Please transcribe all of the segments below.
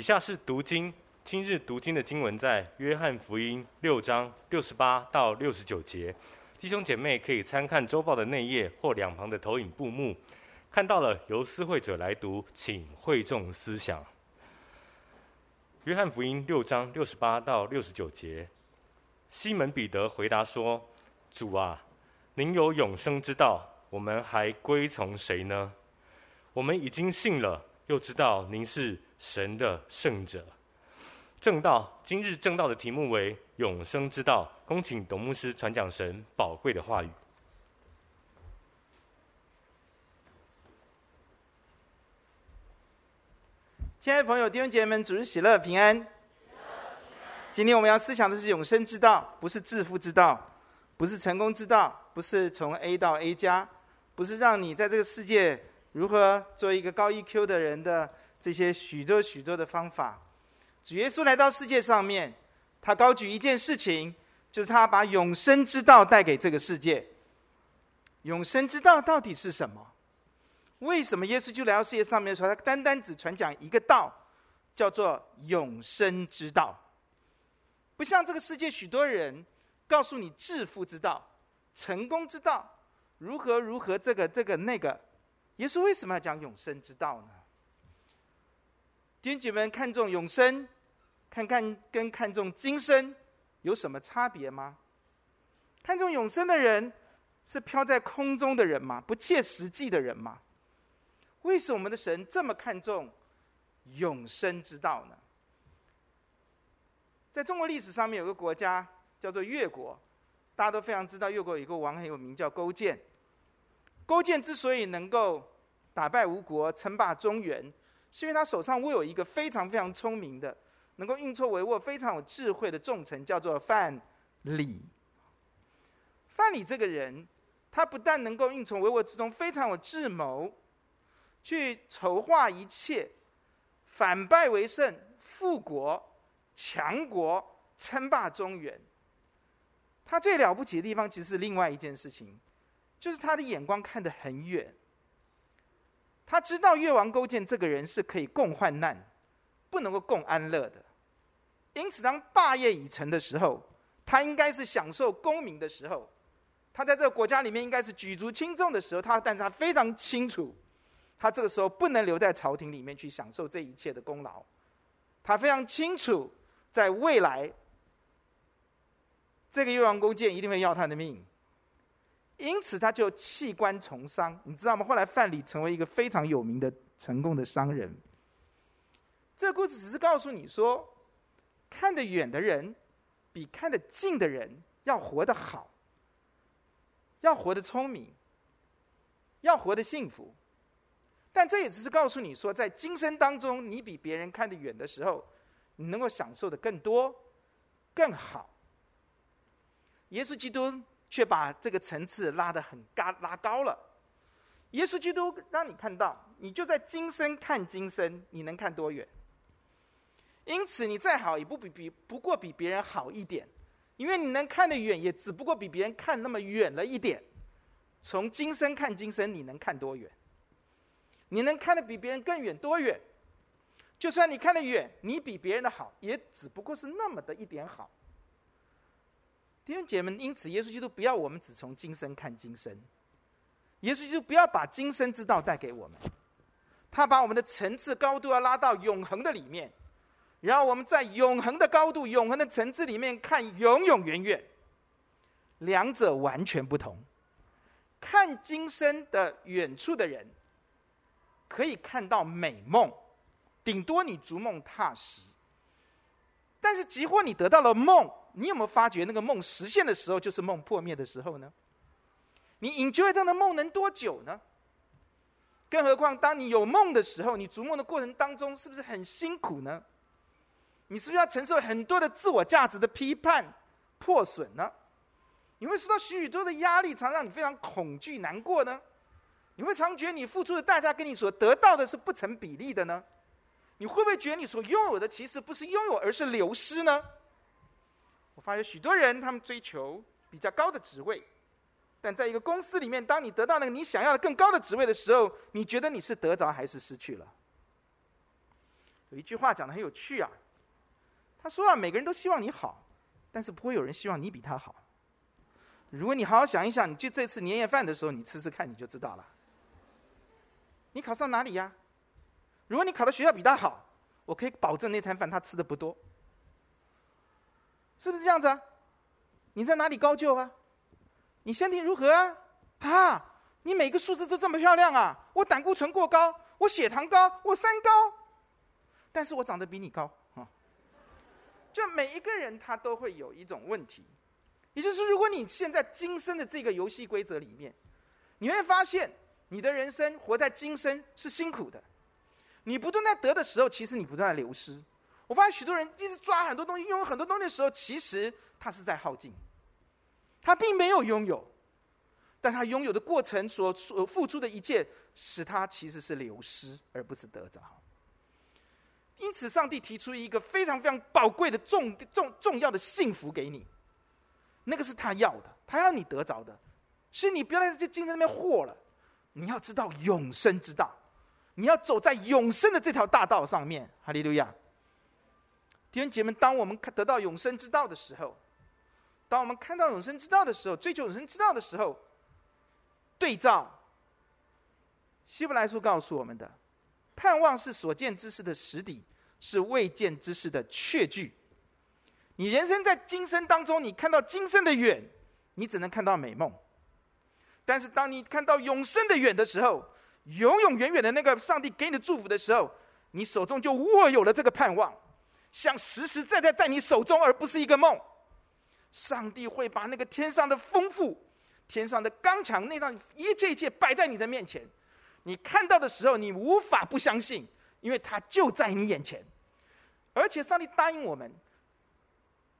以下是读经，今日读经的经文在约翰福音六章六十八到六十九节。弟兄姐妹可以参看周报的内页或两旁的投影布幕。看到了，由思会者来读，请会众思想。约翰福音六章六十八到六十九节，西门彼得回答说：“主啊，您有永生之道，我们还归从谁呢？我们已经信了，又知道您是神的圣者。正道，今日正道的题目为永生之道。恭请董牧师传讲神宝贵的话语。”亲爱的朋友、弟兄姐妹们，主日喜乐平安。今天我们要思想的是永生之道，不是致富之道，不是成功之道，不是从 A 到 A 加，不是让你在这个世界如何做一个高 EQ 的人的这些许多许多的方法。主耶稣来到世界上面，他高举一件事情，就是他把永生之道带给这个世界。永生之道到底是什么？为什么耶稣就来到世界上面的时候，他单单只传讲一个道，叫做永生之道？不像这个世界许多人告诉你致富之道、成功之道，如何如何这个这个那个，耶稣为什么要讲永生之道呢？弟兄姐妹们，看重永生，看看跟看重今生有什么差别吗？看重永生的人是飘在空中的人吗？不切实际的人吗？为什么我们的神这么看重永生之道呢？在中国历史上面有个国家叫做越国，大家都非常知道，越国有一个王很有名，叫勾践。勾践之所以能够打败吴国、称霸中原，是因为他手上握有一个非常非常聪明的、能够运筹帷幄、非常有智慧的重臣，叫做范蠡。范蠡这个人，他不但能够运筹帷幄之中非常有智谋。去筹划一切，反败为胜，富国强国，称霸中原。他最了不起的地方，其实是另外一件事情，就是他的眼光看得很远。他知道越王勾践这个人是可以共患难，不能够共安乐的。因此，当霸业已成的时候，他应该是享受功名的时候，他在这个国家里面应该是举足轻重的时候。他，但是他非常清楚。他这个时候不能留在朝廷里面去享受这一切的功劳，他非常清楚，在未来，这个越王勾践一定会要他的命，因此他就弃官从商，你知道吗？后来范蠡成为一个非常有名的成功的商人。这个故事只是告诉你说，看得远的人，比看得近的人要活得好，要活得聪明，要活得幸福。但这也只是告诉你说，在今生当中，你比别人看得远的时候，你能够享受的更多、更好。耶稣基督却把这个层次拉得很高，拉高了。耶稣基督让你看到，你就在今生看今生，你能看多远？因此，你再好也不比比不过比别人好一点，因为你能看得远，也只不过比别人看那么远了一点。从今生看今生，你能看多远？你能看得比别人更远多远？就算你看得远，你比别人的好，也只不过是那么的一点好。弟兄姐妹们，因此耶稣基督不要我们只从今生看今生，耶稣基督不要把今生之道带给我们，他把我们的层次高度要拉到永恒的里面，然后我们在永恒的高度、永恒的层次里面看永永远远，两者完全不同。看今生的远处的人。可以看到美梦，顶多你逐梦踏实。但是，即或你得到了梦，你有没有发觉那个梦实现的时候，就是梦破灭的时候呢？你 enjoy 这样的梦能多久呢？更何况，当你有梦的时候，你逐梦的过程当中，是不是很辛苦呢？你是不是要承受很多的自我价值的批判、破损呢？你会受到许许多的压力，常让你非常恐惧、难过呢？你会常觉得你付出的代价跟你所得到的是不成比例的呢？你会不会觉得你所拥有的其实不是拥有，而是流失呢？我发现许多人他们追求比较高的职位，但在一个公司里面，当你得到那个你想要的更高的职位的时候，你觉得你是得着还是失去了？有一句话讲的很有趣啊，他说啊，每个人都希望你好，但是不会有人希望你比他好。如果你好好想一想，你就这次年夜饭的时候，你吃吃看，你就知道了。你考上哪里呀？如果你考的学校比他好，我可以保证那餐饭他吃的不多，是不是这样子啊？你在哪里高就啊？你身体如何啊？啊，你每个数字都这么漂亮啊！我胆固醇过高，我血糖高，我三高，但是我长得比你高啊。就每一个人他都会有一种问题。也就是，如果你现在今生的这个游戏规则里面，你会发现你的人生活在今生是辛苦的。你不断在得的时候，其实你不断在流失。我发现许多人一直抓很多东西，拥有很多东西的时候，其实他是在耗尽。他并没有拥有，但他拥有的过程所所付出的一切，使他其实是流失，而不是得着。因此，上帝提出一个非常非常宝贵的重重重要的幸福给你。那个是他要的，他要你得着的，是你不要在这精神那边活了，你要知道永生之道，你要走在永生的这条大道上面。哈利路亚！弟兄姐妹，当我们看得到永生之道的时候，当我们看到永生之道的时候，追求永生之道的时候，对照希伯来书告诉我们的，盼望是所见之事的实底，是未见之事的确据。你人生在今生当中，你看到今生的远，你只能看到美梦；但是当你看到永生的远的时候，永永远远的那个上帝给你的祝福的时候，你手中就握有了这个盼望，像实实在在在你手中，而不是一个梦。上帝会把那个天上的丰富、天上的刚强，那让一切一切摆在你的面前，你看到的时候，你无法不相信，因为它就在你眼前，而且上帝答应我们。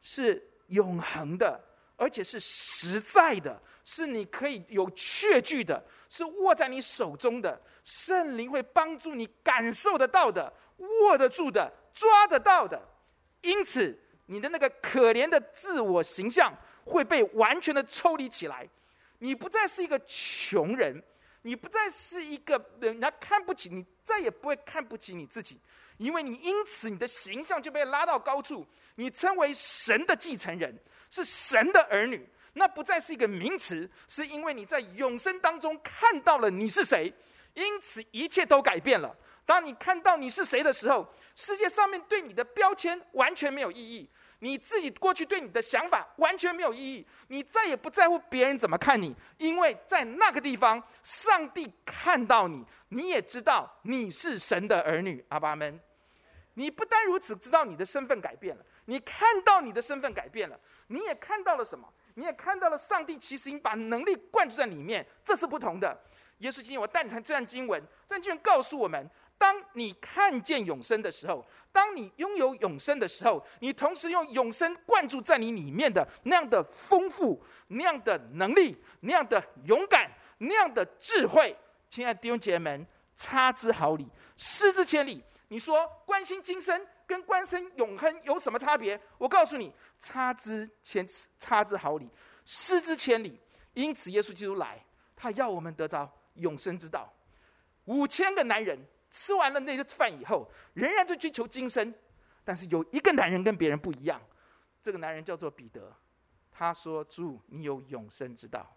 是永恒的，而且是实在的，是你可以有确据的，是握在你手中的。圣灵会帮助你感受得到的，握得住的，抓得到的。因此，你的那个可怜的自我形象会被完全的抽离起来。你不再是一个穷人，你不再是一个人家看不起你，再也不会看不起你自己。因为你因此你的形象就被拉到高处，你称为神的继承人，是神的儿女，那不再是一个名词，是因为你在永生当中看到了你是谁，因此一切都改变了。当你看到你是谁的时候，世界上面对你的标签完全没有意义，你自己过去对你的想法完全没有意义，你再也不在乎别人怎么看你，因为在那个地方，上帝看到你，你也知道你是神的儿女。阿爸们。你不单如此，知道你的身份改变了，你看到你的身份改变了，你也看到了什么？你也看到了上帝其实已经把能力灌注在里面，这是不同的。耶稣今天我带你看这段经文，这段经文告诉我们：当你看见永生的时候，当你拥有永生的时候，你同时用永生灌注在你里面的那样的丰富、那样的能力、那样的勇敢、那样的智慧，亲爱的弟兄姐妹们，差之毫厘，失之千里。你说关心今生跟关心永恒有什么差别？我告诉你，差之千差之毫厘，失之千里。因此，耶稣基督来，他要我们得着永生之道。五千个男人吃完了那个饭以后，仍然在追求今生，但是有一个男人跟别人不一样，这个男人叫做彼得。他说：“主，你有永生之道。”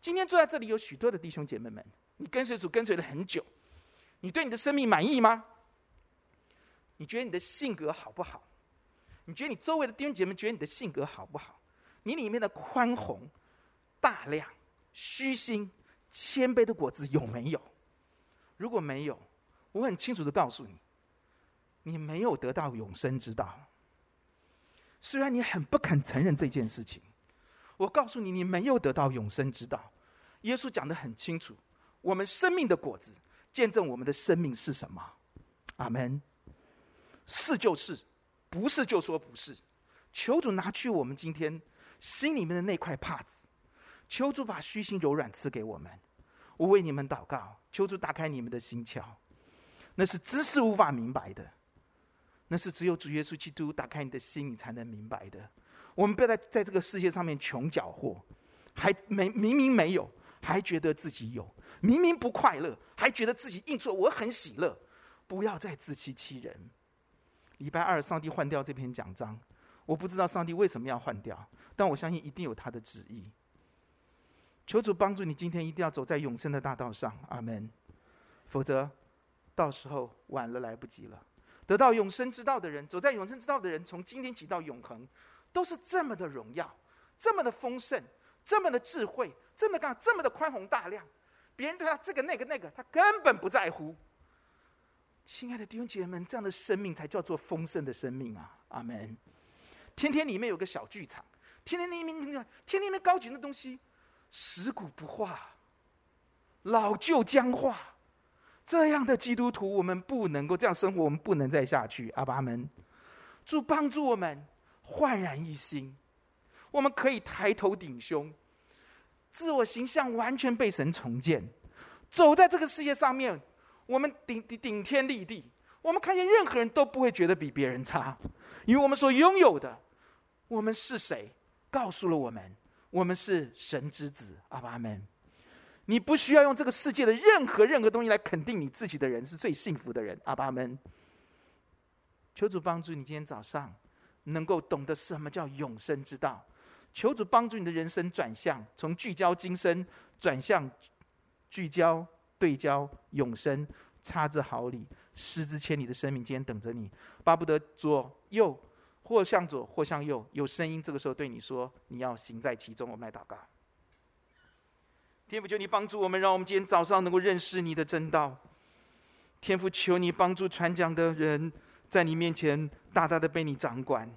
今天坐在这里有许多的弟兄姐妹们，你跟随主跟随了很久，你对你的生命满意吗？你觉得你的性格好不好？你觉得你周围的弟兄姐妹觉得你的性格好不好？你里面的宽宏、大量、虚心、谦卑的果子有没有？如果没有，我很清楚的告诉你，你没有得到永生之道。虽然你很不肯承认这件事情，我告诉你，你没有得到永生之道。耶稣讲得很清楚，我们生命的果子见证我们的生命是什么。阿门。是就是，不是就说不是。求主拿去我们今天心里面的那块帕子，求主把虚心柔软赐给我们。我为你们祷告，求主打开你们的心窍。那是知识无法明白的，那是只有主耶稣基督打开你的心，你才能明白的。我们不要在在这个世界上面穷搅和，还没明明没有，还觉得自己有；明明不快乐，还觉得自己硬做。我很喜乐。不要再自欺欺人。礼拜二，上帝换掉这篇讲章，我不知道上帝为什么要换掉，但我相信一定有他的旨意。求主帮助你，今天一定要走在永生的大道上，阿门。否则，到时候晚了，来不及了。得到永生之道的人，走在永生之道的人，从今天起到永恒，都是这么的荣耀，这么的丰盛，这么的智慧，这么干，这么的宽宏大量。别人对他这个那个那个，他根本不在乎。亲爱的弟兄姐妹们，这样的生命才叫做丰盛的生命啊！阿门。天天里面有个小剧场，天天里面，天天里面高举的东西，食古不化，老旧僵化。这样的基督徒，我们不能够这样生活，我们不能再下去。阿爸们，主帮助我们焕然一新，我们可以抬头挺胸，自我形象完全被神重建，走在这个世界上面。我们顶顶顶天立地，我们看见任何人都不会觉得比别人差，因为我们所拥有的，我们是谁，告诉了我们，我们是神之子。阿爸们，你不需要用这个世界的任何任何东西来肯定你自己的人是最幸福的人。阿爸们，求主帮助你今天早上能够懂得什么叫永生之道，求主帮助你的人生转向，从聚焦今生转向聚焦。对焦永生，差之毫厘，失之千里的生命，今天等着你，巴不得左右或向左或向右，有声音这个时候对你说，你要行在其中。我们来祷告，天父求你帮助我们，让我们今天早上能够认识你的真道。天父求你帮助传讲的人，在你面前大大的被你掌管。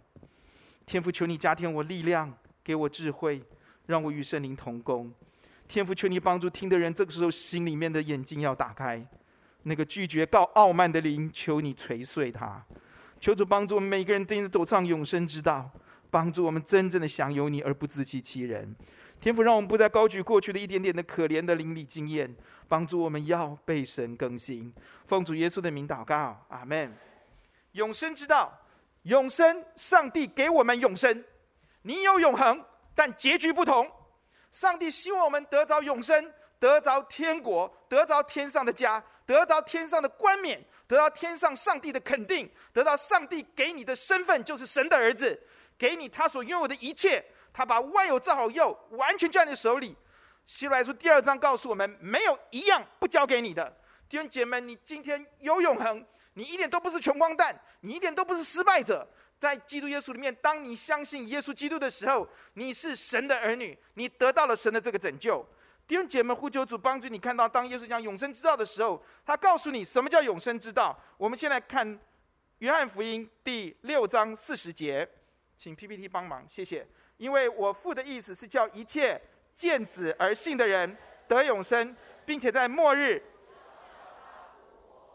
天父求你加添我力量，给我智慧，让我与圣灵同工。天父，求你帮助听的人，这个时候心里面的眼睛要打开。那个拒绝告傲慢的灵，求你捶碎他。求主帮助我们每个人，定走上永生之道，帮助我们真正的享有你，而不自欺欺人。天父，让我们不再高举过去的一点点的可怜的邻里经验，帮助我们要被神更新。奉主耶稣的名祷告，阿门。永生之道，永生，上帝给我们永生。你有永恒，但结局不同。上帝希望我们得着永生，得着天国，得着天上的家，得着天上的冠冕，得到天上上帝的肯定，得到上帝给你的身份，就是神的儿子，给你他所拥有的一切。他把万有造好又完全在你手里。希伯来书第二章告诉我们，没有一样不交给你的。弟兄姐妹，你今天有永恒，你一点都不是穷光蛋，你一点都不是失败者。在基督耶稣里面，当你相信耶稣基督的时候，你是神的儿女，你得到了神的这个拯救。弟兄姐妹，呼求主帮助你看到，当耶稣讲永生之道的时候，他告诉你什么叫永生之道。我们先来看约翰福音第六章四十节，请 PPT 帮忙，谢谢。因为我父的意思是叫一切见子而信的人得永生，并且在末日。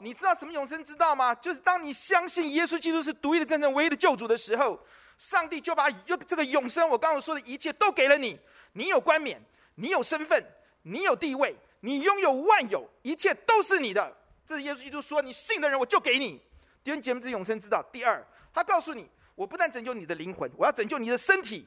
你知道什么永生之道吗？就是当你相信耶稣基督是独一的真正唯一的救主的时候，上帝就把这个永生，我刚刚说的一切都给了你。你有冠冕，你有身份，你有地位，你拥有万有，一切都是你的。这是耶稣基督说：“你信的人，我就给你。”弟兄姐妹，这永生之道。第二，他告诉你：“我不但拯救你的灵魂，我要拯救你的身体。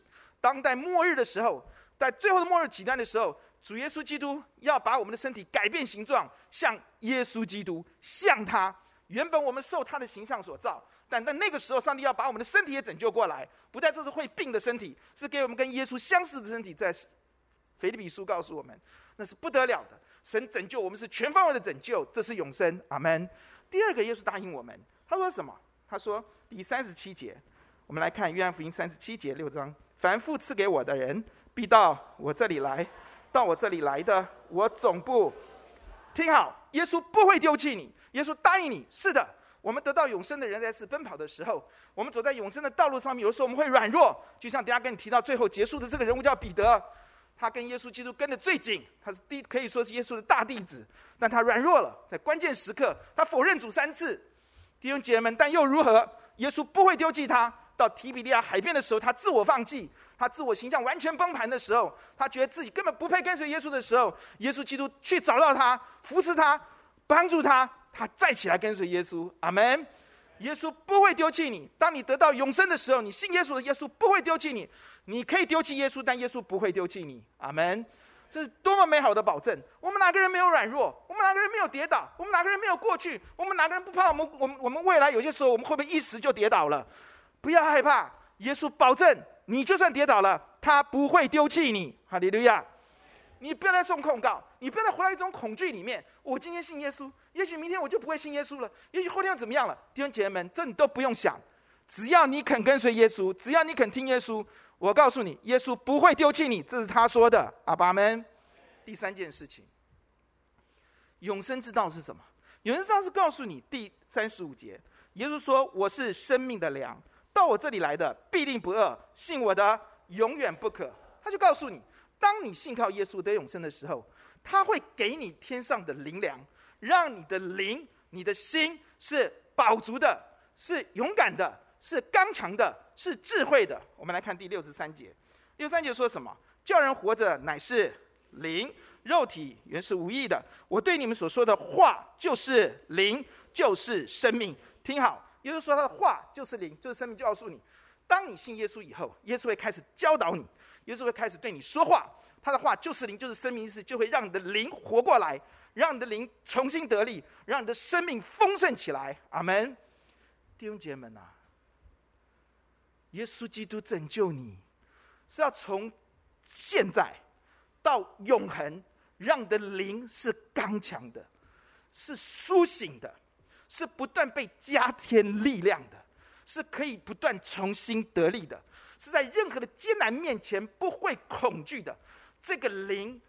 当在末日的时候，在最后的末日极端的时候。”主耶稣基督要把我们的身体改变形状，像耶稣基督，像他。原本我们受他的形象所造，但在那个时候，上帝要把我们的身体也拯救过来，不再这是会病的身体，是给我们跟耶稣相似的身体。在腓立比书告诉我们，那是不得了的。神拯救我们是全方位的拯救，这是永生。阿门。第二个，耶稣答应我们，他说什么？他说第三十七节，我们来看约翰福音三十七节六章：凡父赐给我的人，必到我这里来。到我这里来的，我总不听好。耶稣不会丢弃你，耶稣答应你。是的，我们得到永生的人在是奔跑的时候，我们走在永生的道路上面，有时候我们会软弱。就像等下跟你提到最后结束的这个人物叫彼得，他跟耶稣基督跟的最紧，他是第可以说是耶稣的大弟子，但他软弱了，在关键时刻他否认主三次。弟兄姐妹们，但又如何？耶稣不会丢弃他。到提比利亚海边的时候，他自我放弃。他自我形象完全崩盘的时候，他觉得自己根本不配跟随耶稣的时候，耶稣基督去找到他，扶持他，帮助他，他再起来跟随耶稣。阿门。耶稣不会丢弃你。当你得到永生的时候，你信耶稣的耶稣不会丢弃你。你可以丢弃耶稣，但耶稣不会丢弃你。阿门。这是多么美好的保证！我们哪个人没有软弱？我们哪个人没有跌倒？我们哪个人没有过去？我们哪个人不怕我们？我们我们未来有些时候我们会不会一时就跌倒了？不要害怕，耶稣保证，你就算跌倒了，他不会丢弃你。哈利路亚！你不要再送控告，你不要再活在一种恐惧里面。我今天信耶稣，也许明天我就不会信耶稣了，也许后天又怎么样了？弟兄姐妹们，这你都不用想，只要你肯跟随耶稣，只要你肯听耶稣。我告诉你，耶稣不会丢弃你，这是他说的。阿爸们，第三件事情，永生之道是什么？永生之道是告诉你，第三十五节，耶稣说：“我是生命的粮，到我这里来的必定不饿，信我的永远不渴。”他就告诉你，当你信靠耶稣得永生的时候，他会给你天上的灵粮，让你的灵、你的心是饱足的，是勇敢的。是刚强的，是智慧的。我们来看第六十三节，六十三节说什么？叫人活着乃是灵，肉体原是无益的。我对你们所说的话就是灵，就是生命。听好，耶稣说他的话就是灵，就是生命。就告诉你，当你信耶稣以后，耶稣会开始教导你，耶稣会开始对你说话。他的话就是灵，就是生命，意思就会让你的灵活过来，让你的灵重新得力，让你的生命丰盛起来。阿门。弟兄姐妹们啊！耶稣基督拯救你，是要从现在到永恒，让你的灵是刚强的，是苏醒的，是不断被加添力量的，是可以不断重新得力的，是在任何的艰难面前不会恐惧的。这个灵，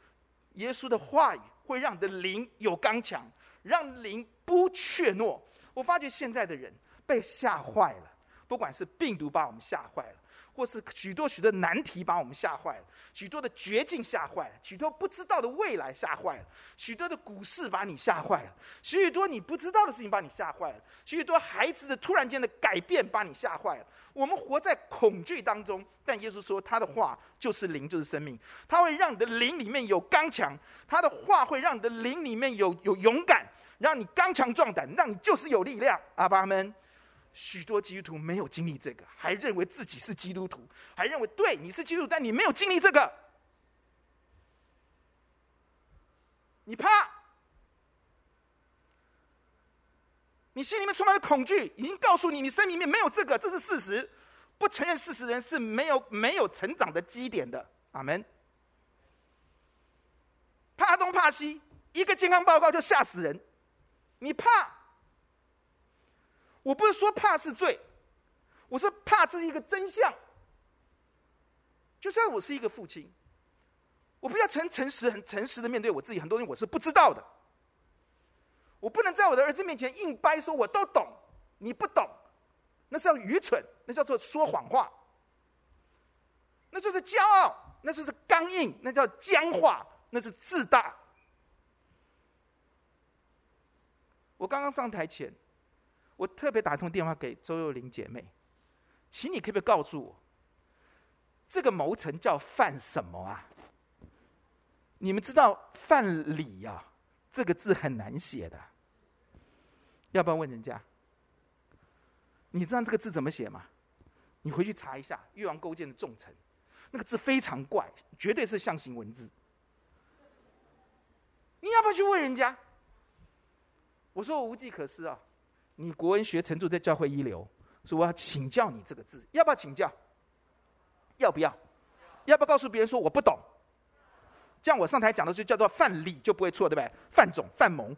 耶稣的话语会让你的灵有刚强，让灵不怯懦。我发觉现在的人被吓坏了。不管是病毒把我们吓坏了，或是许多许多难题把我们吓坏了，许多的绝境吓坏了，许多不知道的未来吓坏了，许多的股市把你吓坏了，许多你不知道的事情把你吓坏了，许多孩子的突然间的改变把你吓坏了。我们活在恐惧当中，但耶稣说他的话就是灵，就是生命，他会让你的灵里面有刚强，他的话会让你的灵里面有有勇敢，让你刚强壮胆，让你就是有力量。阿爸们。许多基督徒没有经历这个，还认为自己是基督徒，还认为对你是基督徒，但你没有经历这个，你怕，你心里面充满了恐惧，已经告诉你，你生命里面没有这个，这是事实。不承认事实的人是没有没有成长的基点的。阿门。怕东怕西，一个健康报告就吓死人，你怕。我不是说怕是罪，我是怕这是一个真相。就算我是一个父亲，我不要诚诚实、很诚实的面对我自己，很多东西我是不知道的。我不能在我的儿子面前硬掰说我都懂，你不懂，那是要愚蠢，那叫做说谎话，那就是骄傲，那就是刚硬，那叫僵化，那是自大。我刚刚上台前。我特别打通电话给周幼玲姐妹，请你可不可以告诉我，这个谋臣叫范什么啊？你们知道范蠡呀？这个字很难写的，要不要问人家？你知道这个字怎么写吗？你回去查一下《越王勾践》的重臣，那个字非常怪，绝对是象形文字。你要不要去问人家？我说我无计可施啊。你国文学程度在教会一流，所以我要请教你这个字，要不要请教？要不要？要不要告诉别人说我不懂？这样我上台讲的就叫做范蠡就不会错，对不对？范总、范蒙、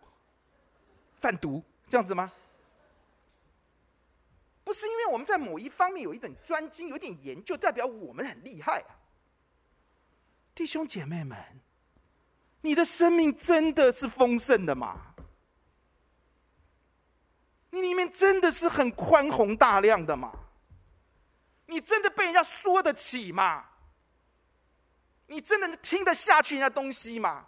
范读，这样子吗？不是因为我们在某一方面有一点专精、有点研究，代表我们很厉害啊！弟兄姐妹们，你的生命真的是丰盛的吗？你里面真的是很宽宏大量的吗？你真的被人家说得起吗？你真的听得下去人家东西吗？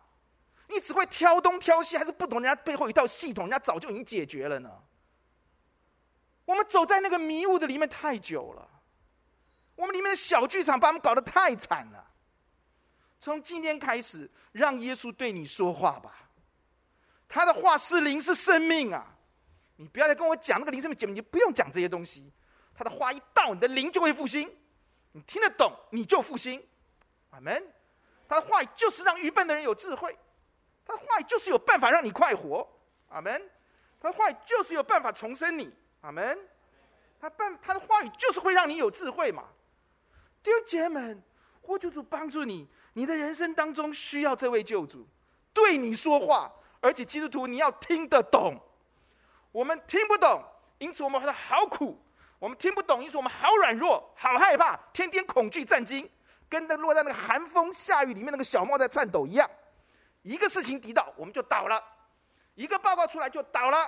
你只会挑东挑西，还是不懂人家背后一套系统？人家早就已经解决了呢。我们走在那个迷雾的里面太久了，我们里面的小剧场把我们搞得太惨了。从今天开始，让耶稣对你说话吧，他的话是灵，是生命啊。你不要再跟我讲那个灵什么节目，你不用讲这些东西。他的话一到，你的灵就会复兴。你听得懂，你就复兴。阿门。他的话语就是让愚笨的人有智慧，他的话语就是有办法让你快活。阿门。他的话语就是有办法重生你。阿门。他办他的话语就是会让你有智慧嘛。弟兄姐妹们，我求主帮助你，你的人生当中需要这位救主对你说话，而且基督徒你要听得懂。我们听不懂，因此我们觉得好苦。我们听不懂，因此我们好软弱，好害怕，天天恐惧战惊，跟那落在那个寒风下雨里面那个小猫在颤抖一样。一个事情抵到，我们就倒了；一个报告出来就倒了；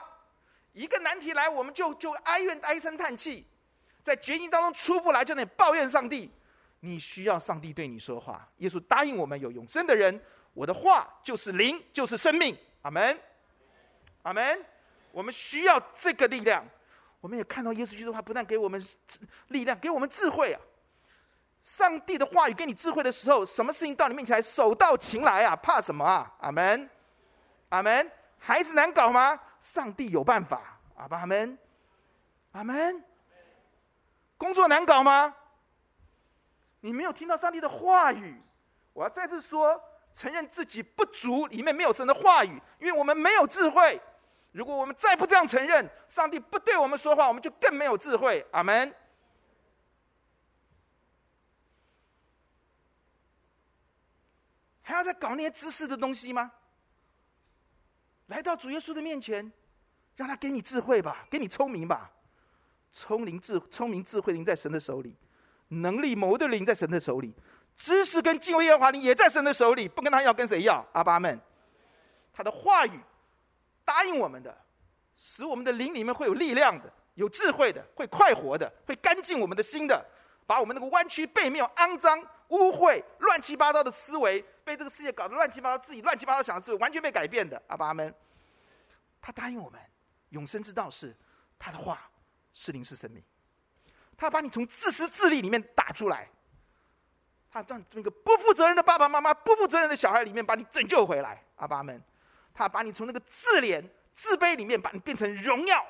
一个难题来，我们就就哀怨唉声叹气，在绝境当中出不来，就得抱怨上帝。你需要上帝对你说话。耶稣答应我们有永生的人，我的话就是灵，就是生命。阿门，阿门。我们需要这个力量。我们也看到耶稣基督的话，不但给我们力量，给我们智慧啊！上帝的话语给你智慧的时候，什么事情到你面前来，手到擒来啊！怕什么啊？阿门，阿门。孩子难搞吗？上帝有办法。阿门，阿门。工作难搞吗？你没有听到上帝的话语，我要再次说，承认自己不足，里面没有神的话语，因为我们没有智慧。如果我们再不这样承认，上帝不对我们说话，我们就更没有智慧。阿门。还要再搞那些知识的东西吗？来到主耶稣的面前，让他给你智慧吧，给你聪明吧。聪明智聪明智慧灵在神的手里，能力谋的灵在神的手里，知识跟敬畏耶和华灵也在神的手里。不跟他要，跟谁要？阿爸们，他的话语。答应我们的，使我们的灵里面会有力量的，有智慧的，会快活的，会干净我们的心的，把我们那个弯曲背面、肮脏、污秽、乱七八糟的思维，被这个世界搞得乱七八糟，自己乱七八糟想的思维，完全被改变的。阿爸们，他答应我们，永生之道是他的话，是灵是生命。他把你从自私自利里面打出来，他让那个不负责任的爸爸妈妈、不负责任的小孩里面把你拯救回来。阿爸们。他把你从那个自怜、自卑里面，把你变成荣耀，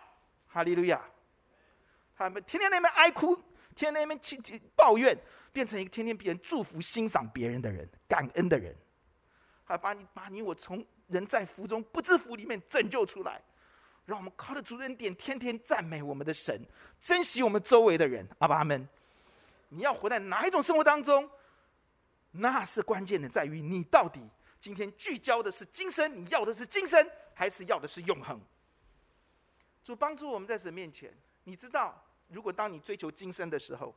哈利路亚。他们天天那边哀哭，天天那边气抱怨，变成一个天天别人祝福、欣赏别人的人，感恩的人。还把你把你我从人在福中不知福里面拯救出来，让我们靠着主恩典，天天赞美我们的神，珍惜我们周围的人。阿爸阿们，你要活在哪一种生活当中？那是关键的，在于你到底。今天聚焦的是今生，你要的是今生，还是要的是永恒？主帮助我们在神面前，你知道，如果当你追求今生的时候，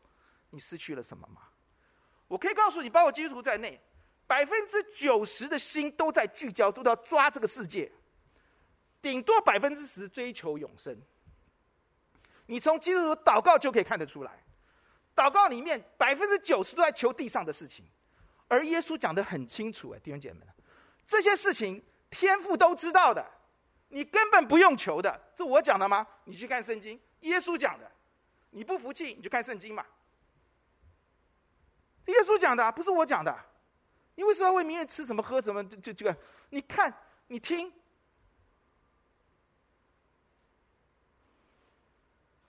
你失去了什么吗？我可以告诉你，包括基督徒在内，百分之九十的心都在聚焦，都要抓这个世界，顶多百分之十追求永生。你从基督徒祷告就可以看得出来，祷告里面百分之九十都在求地上的事情，而耶稣讲的很清楚，哎，弟兄姐妹们。这些事情天父都知道的，你根本不用求的。这我讲的吗？你去看圣经，耶稣讲的。你不服气，你就看圣经嘛。耶稣讲的，不是我讲的。你为什么要为明日吃什么喝什么？就就这个，你看，你听，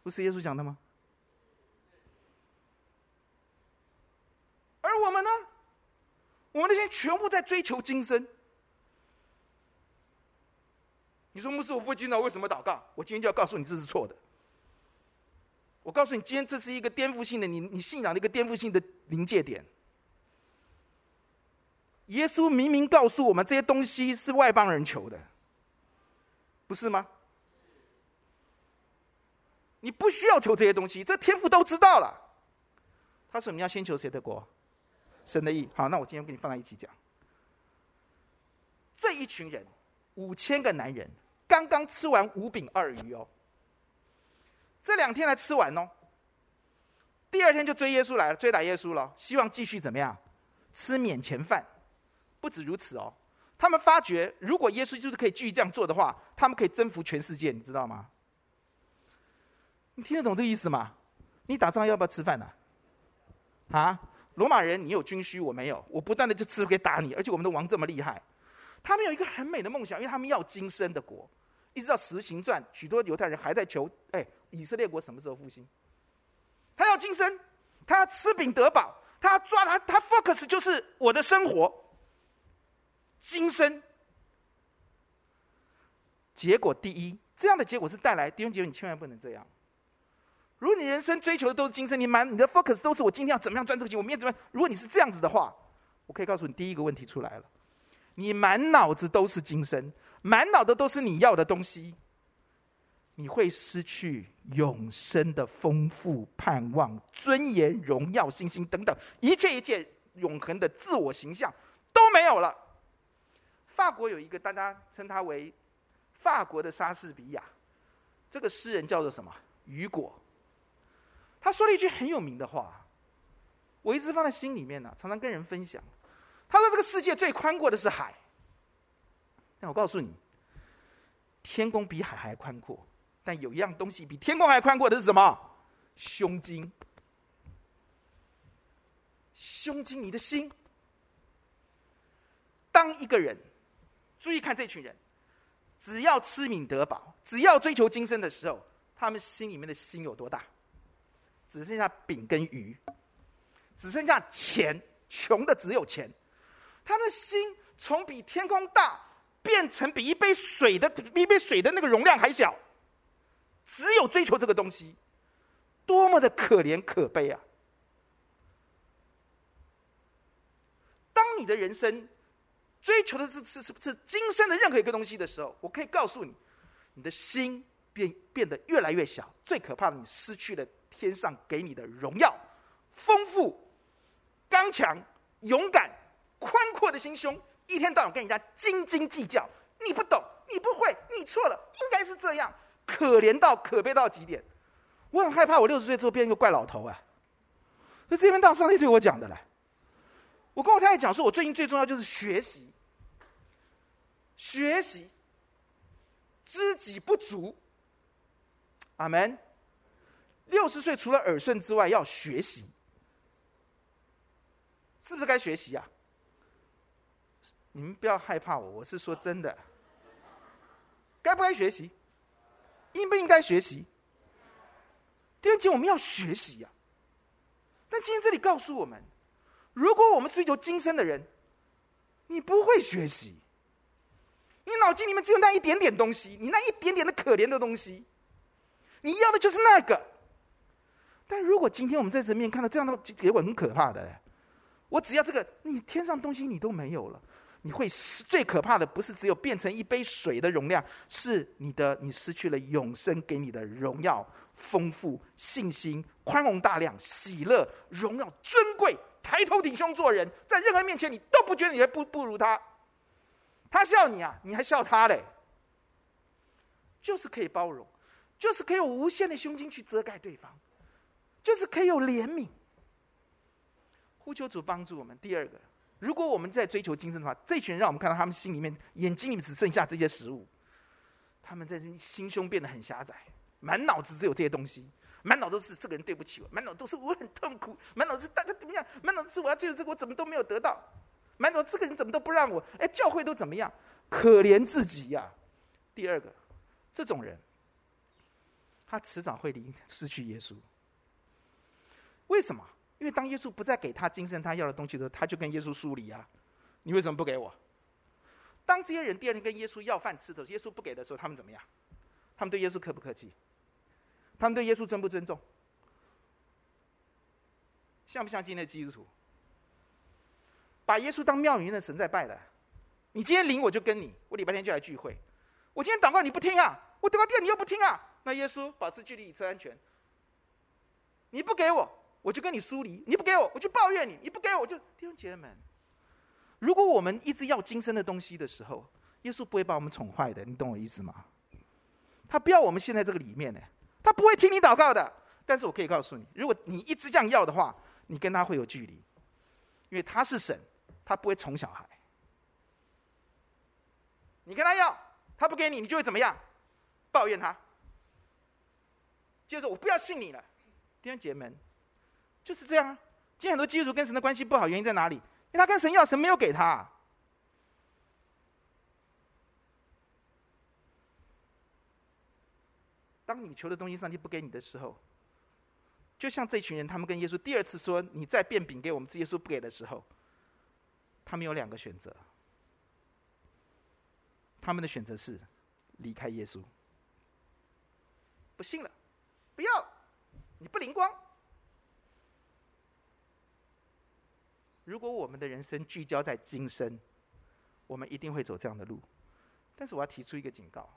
不是耶稣讲的吗？而我们呢？我们那些全部在追求今生。你说牧师，我不知道为什么祷告？我今天就要告诉你，这是错的。我告诉你，今天这是一个颠覆性的，你你信仰的一个颠覆性的临界点。耶稣明明告诉我们，这些东西是外邦人求的，不是吗？你不需要求这些东西，这天父都知道了。他说：“你要先求谁的国？神的意。”好，那我今天跟你放在一起讲。这一群人，五千个男人。刚刚吃完五饼二鱼哦，这两天才吃完哦。第二天就追耶稣来了，追打耶稣了，希望继续怎么样？吃免钱饭。不止如此哦，他们发觉如果耶稣就是可以继续这样做的话，他们可以征服全世界，你知道吗？你听得懂这个意思吗？你打仗要不要吃饭呢？啊？罗马人你有军需，我没有，我不断的就吃可以打你，而且我们的王这么厉害。他们有一个很美的梦想，因为他们要今生的国。一直到《使徒行传》，许多犹太人还在求：哎，以色列国什么时候复兴？他要今生，他要吃饼得饱，他要抓他，他 focus 就是我的生活，今生。结果第一，这样的结果是带来弟兄姐妹，你千万不能这样。如果你人生追求的都是今生，你满你的 focus 都是我今天要怎么样赚这个钱，我明天怎么样？如果你是这样子的话，我可以告诉你，第一个问题出来了，你满脑子都是今生，满脑的都是你要的东西，你会失去永生的丰富盼望、尊严、荣耀、信心等等一切一切永恒的自我形象都没有了。法国有一个大家称他为法国的莎士比亚，这个诗人叫做什么？雨果。他说了一句很有名的话，我一直放在心里面呢，常常跟人分享。他说：“这个世界最宽阔的是海。”但我告诉你，天空比海还宽阔。但有一样东西比天空还宽阔的是什么？胸襟。胸襟，你的心。当一个人，注意看这群人，只要吃饮得饱，只要追求今生的时候，他们心里面的心有多大？只剩下饼跟鱼，只剩下钱，穷的只有钱。他的心从比天空大变成比一杯水的比一杯水的那个容量还小，只有追求这个东西，多么的可怜可悲啊！当你的人生追求的是是是是今生的任何一个东西的时候，我可以告诉你，你的心变变得越来越小。最可怕的，你失去了。天上给你的荣耀、丰富、刚强、勇敢、宽阔的心胸，一天到晚跟人家斤斤计较。你不懂，你不会，你错了，应该是这样。可怜到可悲到极点，我很害怕，我六十岁之后变一个怪老头啊！所以这边到上帝对我讲的嘞，我跟我太太讲说，我最近最重要就是学习，学习，知己不足。阿门。六十岁除了耳顺之外，要学习，是不是该学习呀？你们不要害怕我，我是说真的。该不该学习？应不应该学习？第二件我们要学习呀。但今天这里告诉我们，如果我们追求今生的人，你不会学习，你脑筋里面只有那一点点东西，你那一点点的可怜的东西，你要的就是那个。但如果今天我们在神面看到这样的结果，很可怕的。我只要这个，你天上东西你都没有了，你会失。最可怕的不是只有变成一杯水的容量，是你的你失去了永生给你的荣耀、丰富、信心、宽容大量、喜乐、荣耀、尊贵。抬头挺胸做人，在任何面前你都不觉得你还不不如他。他笑你啊，你还笑他嘞？就是可以包容，就是可以有无限的胸襟去遮盖对方。就是可以有怜悯，呼求主帮助我们。第二个，如果我们在追求今生的话，这群人让我们看到他们心里面、眼睛里面只剩下这些食物，他们在心胸变得很狭窄，满脑子只有这些东西，满脑都是这个人对不起我，满脑都是我很痛苦，满脑子大家怎么样？满脑子是我要追求这个，我怎么都没有得到，满脑子这个人怎么都不让我？哎，教会都怎么样？可怜自己呀、第二个，这种人，他迟早会离失去耶稣。为什么？因为当耶稣不再给他今生他要的东西的时候，他就跟耶稣疏离啊！你为什么不给我？当这些人第二天跟耶稣要饭吃的时候，耶稣不给的时候，他们怎么样？他们对耶稣客不客气？他们对耶稣尊不尊重？像不像今天的基督徒？把耶稣当庙里面的神在拜的？你今天领我就跟你，我礼拜天就来聚会。我今天祷告你不听啊，我祷告第二你又不听啊，那耶稣保持距离以策安全。你不给我。我就跟你疏离，你不给我，我就抱怨你；你不给我，我就弟兄姐妹们。如果我们一直要今生的东西的时候，耶稣不会把我们宠坏的，你懂我意思吗？他不要我们陷在这个里面呢，他不会听你祷告的。但是我可以告诉你，如果你一直这样要的话，你跟他会有距离，因为他是神，他不会宠小孩。你跟他要，他不给你，你就会怎么样？抱怨他。接着我不要信你了，弟兄姐妹们。就是这样啊！今天很多基督徒跟神的关系不好，原因在哪里？因为他跟神要，神没有给他。当你求的东西上帝不给你的时候，就像这群人，他们跟耶稣第二次说：“你再变饼给我们吃。”耶稣不给的时候，他们有两个选择：他们的选择是离开耶稣。不信了，不要了，你不灵光。如果我们的人生聚焦在今生，我们一定会走这样的路。但是我要提出一个警告：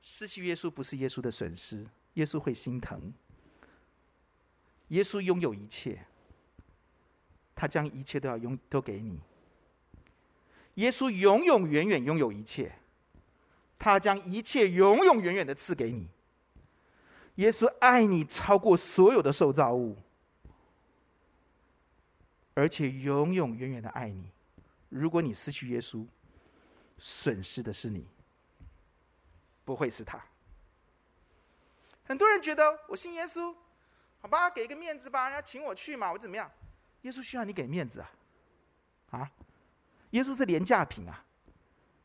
失去耶稣不是耶稣的损失，耶稣会心疼。耶稣拥有一切，他将一切都要拥都给你。耶稣永永远远拥有一切，他将一切永永远远的赐给你。耶稣爱你超过所有的受造物。而且永永远远的爱你。如果你失去耶稣，损失的是你，不会是他。很多人觉得我信耶稣，好吧，给个面子吧，人家请我去嘛，我怎么样？耶稣需要你给面子啊？啊？耶稣是廉价品啊？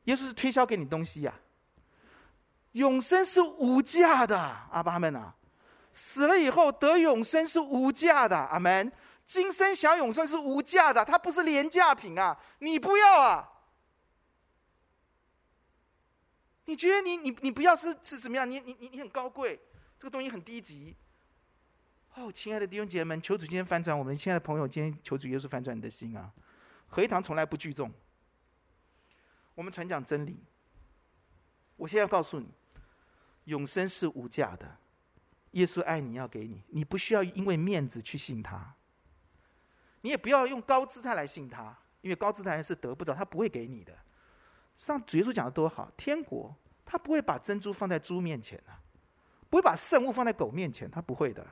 耶稣是推销给你东西呀、啊？永生是无价的，阿爸们啊！死了以后得永生是无价的，阿门。今生享永生是无价的，它不是廉价品啊！你不要啊！你觉得你你你不要是是怎么样？你你你你很高贵，这个东西很低级。哦，亲爱的弟兄姐妹们，求主今天翻转我们亲爱的朋友，今天求主耶稣翻转你的心啊！合一堂从来不聚众，我们传讲真理。我现在要告诉你，永生是无价的，耶稣爱你要给你，你不需要因为面子去信他。你也不要用高姿态来信他，因为高姿态人是得不着，他不会给你的。上主耶稣讲的多好，天国他不会把珍珠放在猪面前啊，不会把圣物放在狗面前，他不会的。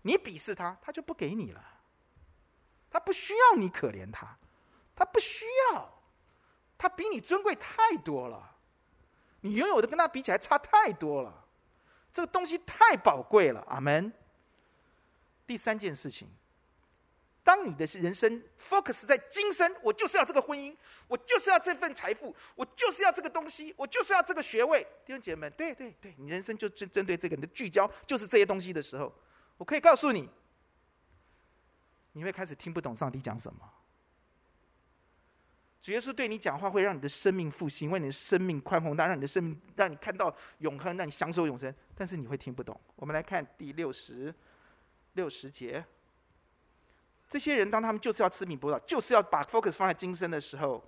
你鄙视他，他就不给你了。他不需要你可怜他，他不需要，他比你尊贵太多了，你拥有的跟他比起来差太多了，这个东西太宝贵了。阿门。第三件事情。当你的人生 focus 在今生，我就是要这个婚姻，我就是要这份财富，我就是要这个东西，我就是要这个学位。弟兄姐妹们，对对对，你人生就针针对这个，你的聚焦就是这些东西的时候，我可以告诉你，你会开始听不懂上帝讲什么。主耶稣对你讲话，会让你的生命复兴，为你的生命宽宏大，让你的生命让你看到永恒，让你享受永生。但是你会听不懂。我们来看第六十六十节。这些人当他们就是要吃米不知道，就是要把 focus 放在今生的时候，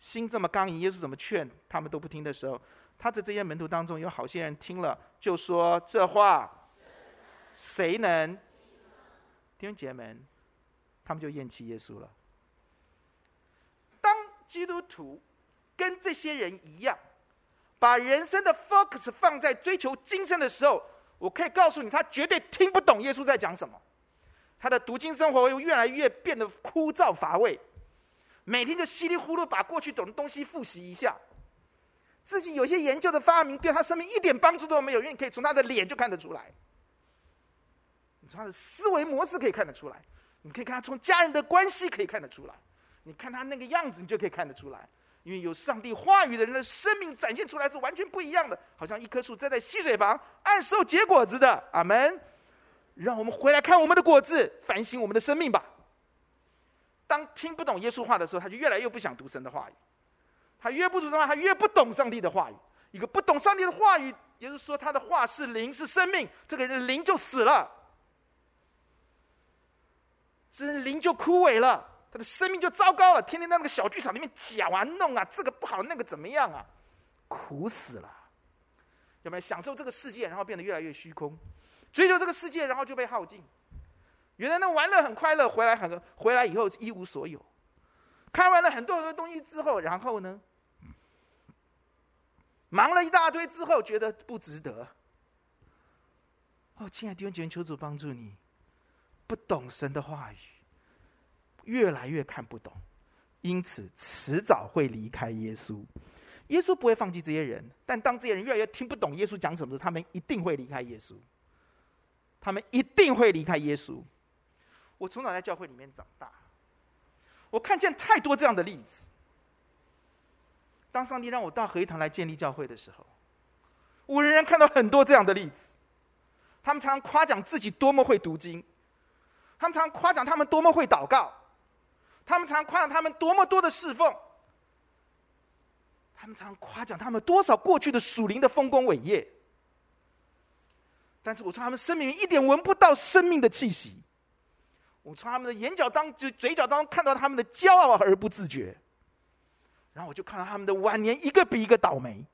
心这么刚硬，耶稣怎么劝他们都不听的时候，他的这些门徒当中有好些人听了，就说这话，谁能？弟兄姐妹们，他们就厌弃耶稣了。当基督徒跟这些人一样，把人生的 focus 放在追求今生的时候，我可以告诉你，他绝对听不懂耶稣在讲什么。他的读经生活又越来越变得枯燥乏味，每天就稀里糊涂把过去懂的东西复习一下，自己有些研究的发明对他生命一点帮助都没有，因为你可以从他的脸就看得出来，你从他的思维模式可以看得出来，你可以看他从家人的关系可以看得出来，你看他那个样子，你就可以看得出来，因为有上帝话语的人的生命展现出来是完全不一样的，好像一棵树栽在溪水旁，按时结果子的，阿门。让我们回来看我们的果子，反省我们的生命吧。当听不懂耶稣话的时候，他就越来越不想读神的话语。他越不读神的话，他越不懂上帝的话语。一个不懂上帝的话语，也就是说，他的话是灵，是生命，这个人的灵就死了，这灵就枯萎了，他的生命就糟糕了。天天在那个小剧场里面搅啊弄啊，这个不好，那个怎么样啊？苦死了。有没有享受这个世界，然后变得越来越虚空？追求这个世界，然后就被耗尽。原来那玩乐很快乐，回来很回来以后一无所有。看完了很多很多东西之后，然后呢，忙了一大堆之后，觉得不值得。哦，亲爱的弟兄姐妹，求主帮助你，不懂神的话语，越来越看不懂，因此迟早会离开耶稣。耶稣不会放弃这些人，但当这些人越来越听不懂耶稣讲什么的时候，他们一定会离开耶稣。他们一定会离开耶稣。我从小在教会里面长大，我看见太多这样的例子。当上帝让我到合一堂来建立教会的时候，我仍然看到很多这样的例子。他们常常夸奖自己多么会读经，他们常夸奖他们多么会祷告，他们常夸奖他们多么多的侍奉。他们常常夸奖他们多少过去的属灵的丰功伟业，但是我从他们生命里一点闻不到生命的气息。我从他们的眼角当就嘴角当中看到他们的骄傲而不自觉，然后我就看到他们的晚年一个比一个倒霉。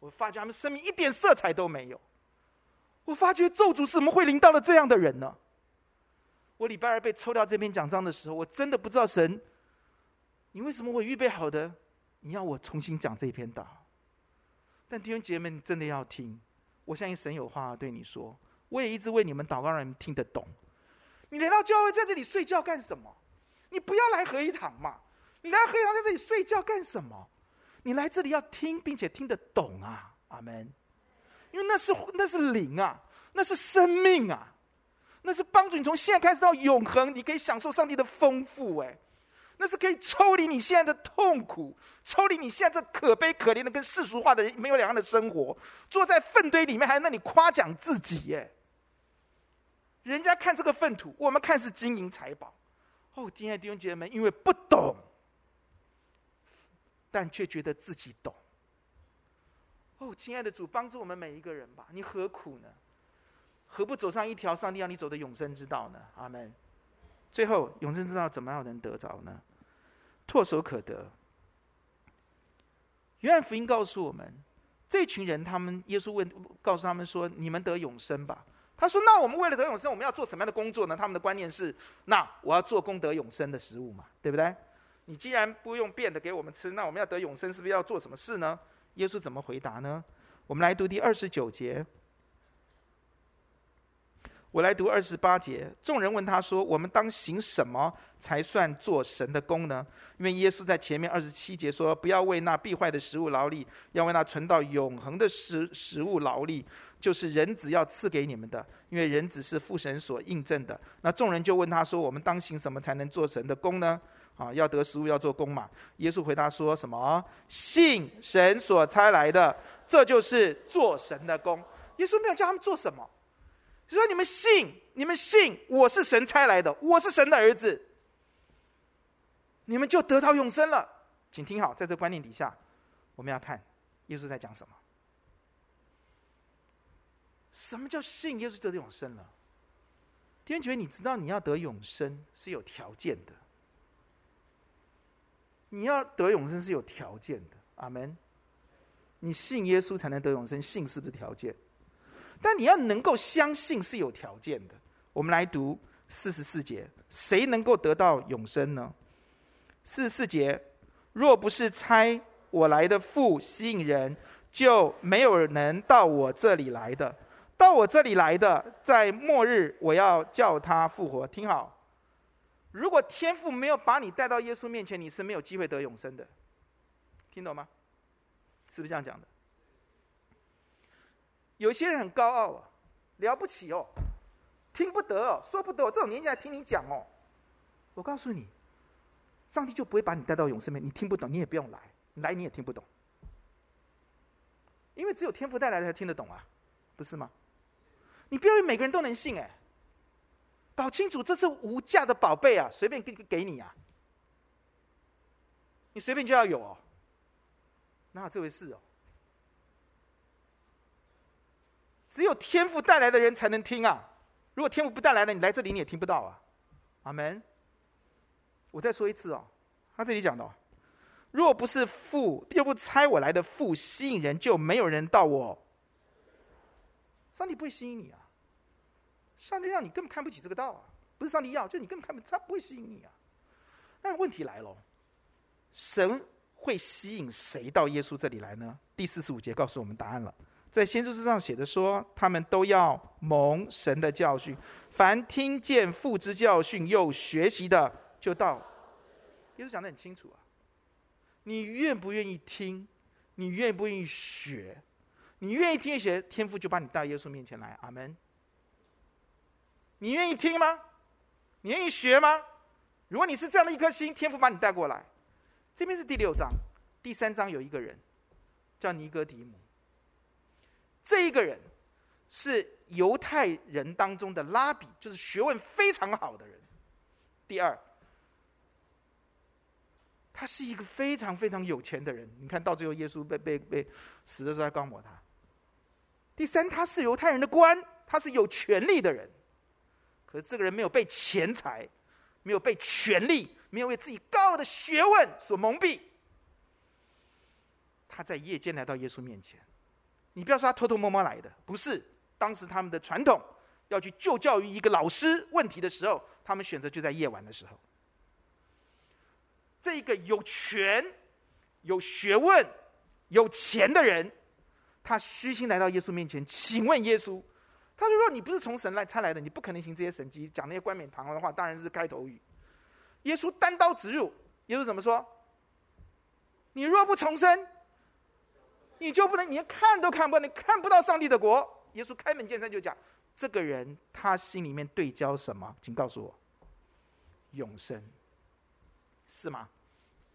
我发觉他们生命一点色彩都没有。我发觉咒诅怎么会临到了这样的人呢？我礼拜二被抽掉这篇讲章的时候，我真的不知道神，你为什么会预备好的？你要我重新讲这篇道？但弟兄姐妹们，你真的要听，我相信神有话要对你说。我也一直为你们祷告，让你们听得懂。你来到教会在这里睡觉干什么？你不要来合一堂嘛！你来合一堂在这里睡觉干什么？你来这里要听，并且听得懂啊！阿门。因为那是那是灵啊，那是生命啊，那是帮助你从现在开始到永恒，你可以享受上帝的丰富。哎，那是可以抽离你现在的痛苦，抽离你现在这可悲可怜的跟世俗化的人没有两样的生活，坐在粪堆里面还在那里夸奖自己。耶。人家看这个粪土，我们看是金银财宝。哦，亲爱的弟兄姐妹们，因为不懂，但却觉得自己懂。哦，亲爱的主，帮助我们每一个人吧！你何苦呢？何不走上一条上帝让你走的永生之道呢？阿门。最后，永生之道怎么样能得着呢？唾手可得。约翰福音告诉我们，这群人，他们耶稣问，告诉他们说：“你们得永生吧。”他说：“那我们为了得永生，我们要做什么样的工作呢？”他们的观念是：“那我要做功德永生的食物嘛，对不对？你既然不用变的给我们吃，那我们要得永生，是不是要做什么事呢？”耶稣怎么回答呢？我们来读第二十九节。我来读二十八节。众人问他说：“我们当行什么才算做神的工呢？”因为耶稣在前面二十七节说：“不要为那必坏的食物劳力，要为那存到永恒的食食物劳力。”就是人子要赐给你们的，因为人子是父神所印证的。那众人就问他说：“我们当行什么才能做神的工呢？”啊，要得食物要做工嘛。耶稣回答说什么？信神所差来的，这就是做神的工。耶稣没有叫他们做什么，就说你们信，你们信我是神差来的，我是神的儿子，你们就得到永生了。请听好，在这观念底下，我们要看耶稣在讲什么。什么叫信耶稣得永生了？弟兄姐妹，你知道你要得永生是有条件的。你要得永生是有条件的，阿门。你信耶稣才能得永生，信是不是条件？但你要能够相信是有条件的。我们来读四十四节，谁能够得到永生呢？四十四节，若不是差我来的父吸引人，就没有人能到我这里来的。到我这里来的，在末日我要叫他复活。听好，如果天父没有把你带到耶稣面前，你是没有机会得永生的。听懂吗？是不是这样讲的？有些人很高傲啊，了不起哦，听不得哦，说不得哦，这种年纪还听你讲哦。我告诉你，上帝就不会把你带到永生面，你听不懂，你也不用来，来你也听不懂，因为只有天赋带来的才听得懂啊，不是吗？你不要以为每个人都能信哎，搞清楚这是无价的宝贝啊，随便给给你啊，你随便就要有哦，哪有这回事哦？只有天赋带来的人才能听啊，如果天赋不带来的，你来这里你也听不到啊，阿门。我再说一次哦，他这里讲到，若不是父，又不差我来的父吸引人，就没有人到我。上帝不会吸引你啊。上帝让你根本看不起这个道啊！不是上帝要，就你根本看不，他不会吸引你啊。但问题来了，神会吸引谁到耶稣这里来呢？第四十五节告诉我们答案了，在先知书上写的说，他们都要蒙神的教训，凡听见父之教训又学习的，就到。耶稣讲的很清楚啊，你愿不愿意听？你愿不愿意学？你愿意听一学，天父就把你带到耶稣面前来。阿门。你愿意听吗？你愿意学吗？如果你是这样的一颗心，天父把你带过来。这边是第六章，第三章有一个人叫尼哥底母。这一个人是犹太人当中的拉比，就是学问非常好的人。第二，他是一个非常非常有钱的人。你看到最后，耶稣被被被死的时候还告抹他。第三，他是犹太人的官，他是有权力的人。可是这个人没有被钱财，没有被权力，没有为自己高傲的学问所蒙蔽。他在夜间来到耶稣面前，你不要说他偷偷摸摸来的，不是。当时他们的传统要去就教育一个老师问题的时候，他们选择就在夜晚的时候。这个有权、有学问、有钱的人，他虚心来到耶稣面前，请问耶稣，他说：“若你不是从神来差来的，你不可能行这些神迹，讲那些冠冕堂皇的话，当然是开头语。”耶稣单刀直入，耶稣怎么说？你若不重生，你就不能，你连看都看不到，你看不到上帝的国。耶稣开门见山就讲：这个人他心里面对焦什么？请告诉我，永生。是吗？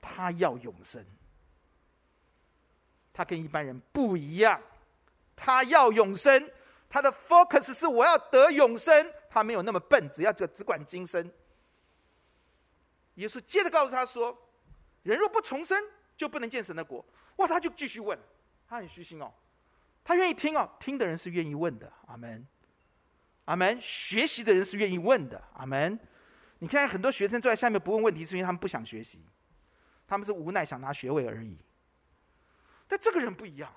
他要永生，他跟一般人不一样，他要永生，他的 focus 是我要得永生，他没有那么笨，只要这个只管今生。耶稣接着告诉他说：“人若不重生，就不能见神的国。”哇，他就继续问，他很虚心哦，他愿意听哦，听的人是愿意问的，阿门，阿门，学习的人是愿意问的，阿门。你看，很多学生坐在下面不问问题，是因为他们不想学习，他们是无奈想拿学位而已。但这个人不一样，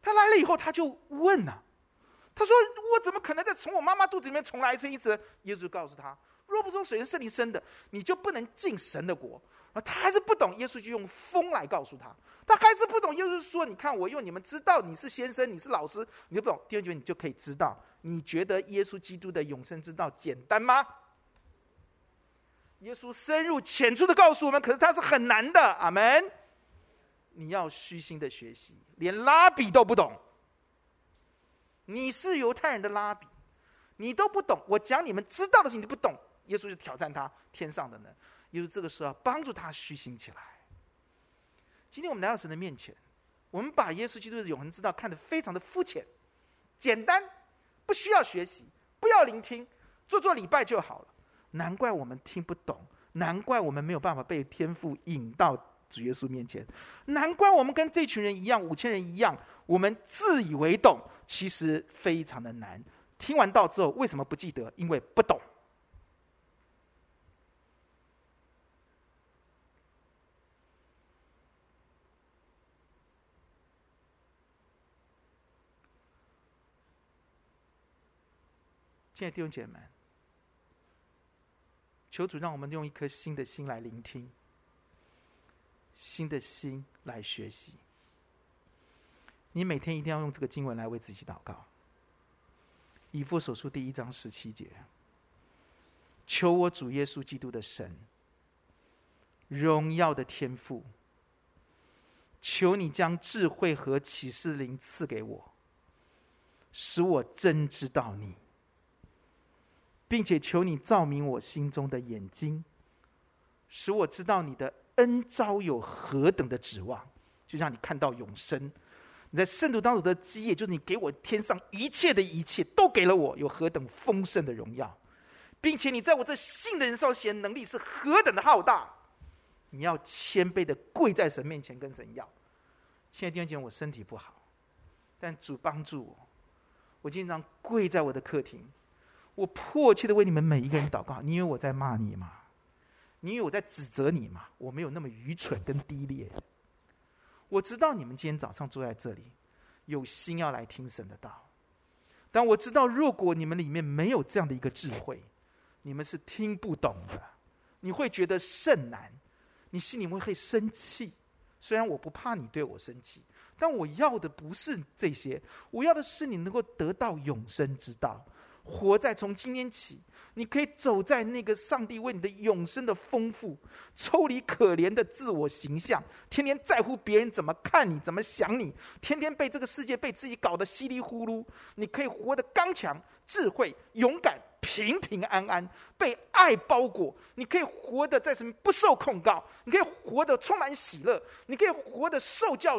他来了以后他就问呐、他说：“我怎么可能再从我妈妈肚子里面重来一次？”一次，耶稣告诉他：“若不是从水跟圣灵生的，你就不能进神的国。”啊，他还是不懂，耶稣就用风来告诉他，他还是不懂。耶稣说：“你看，我用你们知道你是先生，你是老师，你就不懂。第二句你就可以知道，你觉得耶稣基督的永生之道简单吗？”耶稣深入浅出的告诉我们，可是他是很难的。阿门。你要虚心的学习，连拉比都不懂。你是犹太人的拉比，你都不懂。我讲你们知道的事情，你不懂。耶稣就挑战他，天上的呢？耶稣这个时候帮助他虚心起来。今天我们来到神的面前，我们把耶稣基督的永恒之道看得非常的肤浅、简单，不需要学习，不要聆听，做做礼拜就好了。难怪我们听不懂，难怪我们没有办法被天父引到主耶稣面前，难怪我们跟这群人一样，五千人一样，我们自以为懂，其实非常的难。听完道之后，为什么不记得？因为不懂。亲爱的弟兄姐妹们。求主让我们用一颗新的心来聆听，新的心来学习。你每天一定要用这个经文来为自己祷告。以弗所书第一章十七节：求我主耶稣基督的神，荣耀的天赋，求你将智慧和启示灵赐给我，使我真知道你。并且求你照明我心中的眼睛，使我知道你的恩召有何等的指望，就让你看到永生。你在圣徒当中的基业，就是你给我天上一切的一切，都给了我，有何等丰盛的荣耀，并且你在我这信的人上显能力是何等的浩大。你要谦卑的跪在神面前跟神要。亲爱的弟兄姐妹，我身体不好，但主帮助我，我经常跪在我的客厅。我迫切的为你们每一个人祷告。你以为我在骂你吗？你以为我在指责你吗？我没有那么愚蠢跟低劣。我知道你们今天早上坐在这里，有心要来听神的道。但我知道，如果你们里面没有这样的一个智慧，你们是听不懂的。你会觉得甚难，你心里面会生气。虽然我不怕你对我生气，但我要的不是这些，我要的是你能够得到永生之道。活在从今天起，你可以走在那个上帝为你的永生的丰富，抽离可怜的自我形象，天天在乎别人怎么看你，怎么想你，天天被这个世界被自己搞得稀里糊涂。你可以活得刚强、智慧、勇敢、平平安安，被爱包裹。你可以活得在什么不受控告，你可以活得充满喜乐，你可以活得受教